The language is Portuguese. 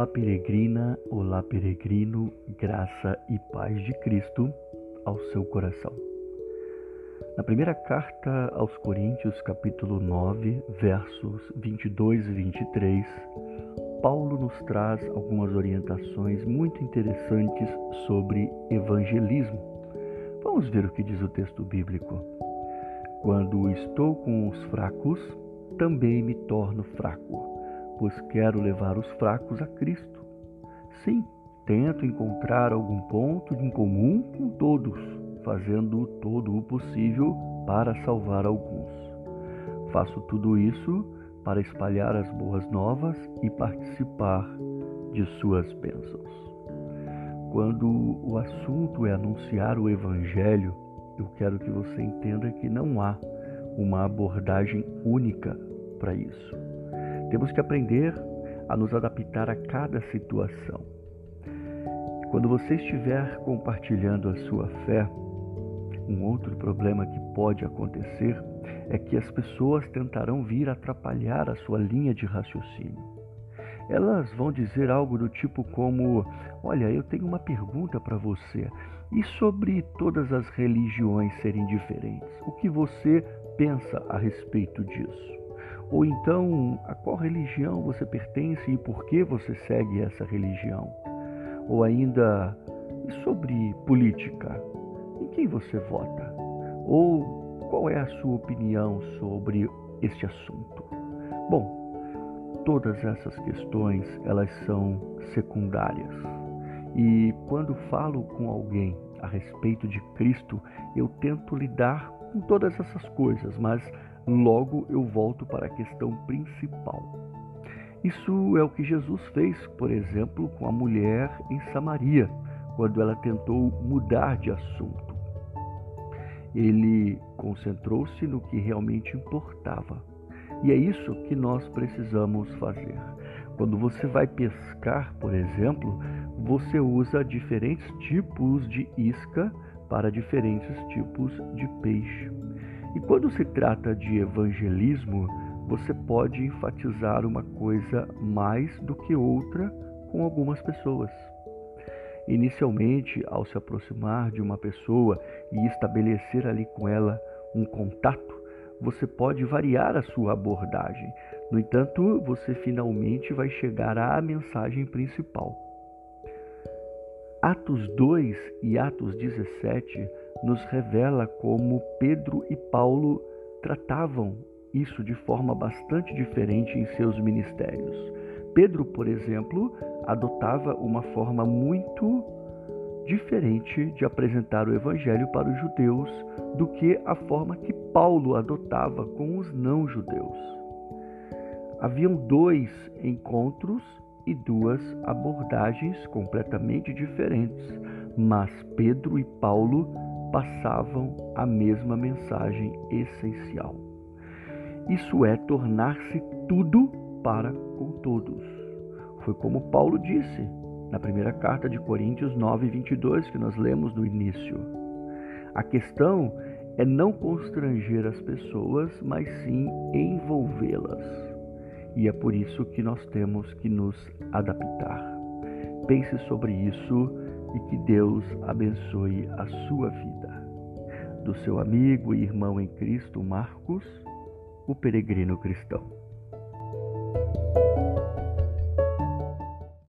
Olá, peregrina, olá, peregrino, graça e paz de Cristo ao seu coração. Na primeira carta aos Coríntios, capítulo 9, versos 22 e 23, Paulo nos traz algumas orientações muito interessantes sobre evangelismo. Vamos ver o que diz o texto bíblico. Quando estou com os fracos, também me torno fraco pois quero levar os fracos a Cristo. Sim, tento encontrar algum ponto em comum com todos, fazendo todo o possível para salvar alguns. Faço tudo isso para espalhar as boas novas e participar de suas bênçãos. Quando o assunto é anunciar o Evangelho, eu quero que você entenda que não há uma abordagem única para isso. Temos que aprender a nos adaptar a cada situação. Quando você estiver compartilhando a sua fé, um outro problema que pode acontecer é que as pessoas tentarão vir atrapalhar a sua linha de raciocínio. Elas vão dizer algo do tipo como: Olha, eu tenho uma pergunta para você. E sobre todas as religiões serem diferentes? O que você pensa a respeito disso? Ou então, a qual religião você pertence e por que você segue essa religião? Ou ainda, e sobre política? Em quem você vota? Ou qual é a sua opinião sobre este assunto? Bom, todas essas questões, elas são secundárias. E quando falo com alguém a respeito de Cristo, eu tento lidar com todas essas coisas, mas Logo eu volto para a questão principal. Isso é o que Jesus fez, por exemplo, com a mulher em Samaria, quando ela tentou mudar de assunto. Ele concentrou-se no que realmente importava. E é isso que nós precisamos fazer. Quando você vai pescar, por exemplo, você usa diferentes tipos de isca para diferentes tipos de peixe. E quando se trata de evangelismo, você pode enfatizar uma coisa mais do que outra com algumas pessoas. Inicialmente, ao se aproximar de uma pessoa e estabelecer ali com ela um contato, você pode variar a sua abordagem. No entanto, você finalmente vai chegar à mensagem principal. Atos 2 e Atos 17 nos revela como Pedro e Paulo tratavam isso de forma bastante diferente em seus ministérios. Pedro, por exemplo, adotava uma forma muito diferente de apresentar o evangelho para os judeus do que a forma que Paulo adotava com os não-judeus. Haviam dois encontros e duas abordagens completamente diferentes, mas Pedro e Paulo passavam a mesma mensagem essencial. Isso é tornar-se tudo para com todos. Foi como Paulo disse na primeira carta de Coríntios 9, 22, que nós lemos no início. A questão é não constranger as pessoas, mas sim envolvê-las. E é por isso que nós temos que nos adaptar. Pense sobre isso e que Deus abençoe a sua vida. Do seu amigo e irmão em Cristo, Marcos, o peregrino cristão.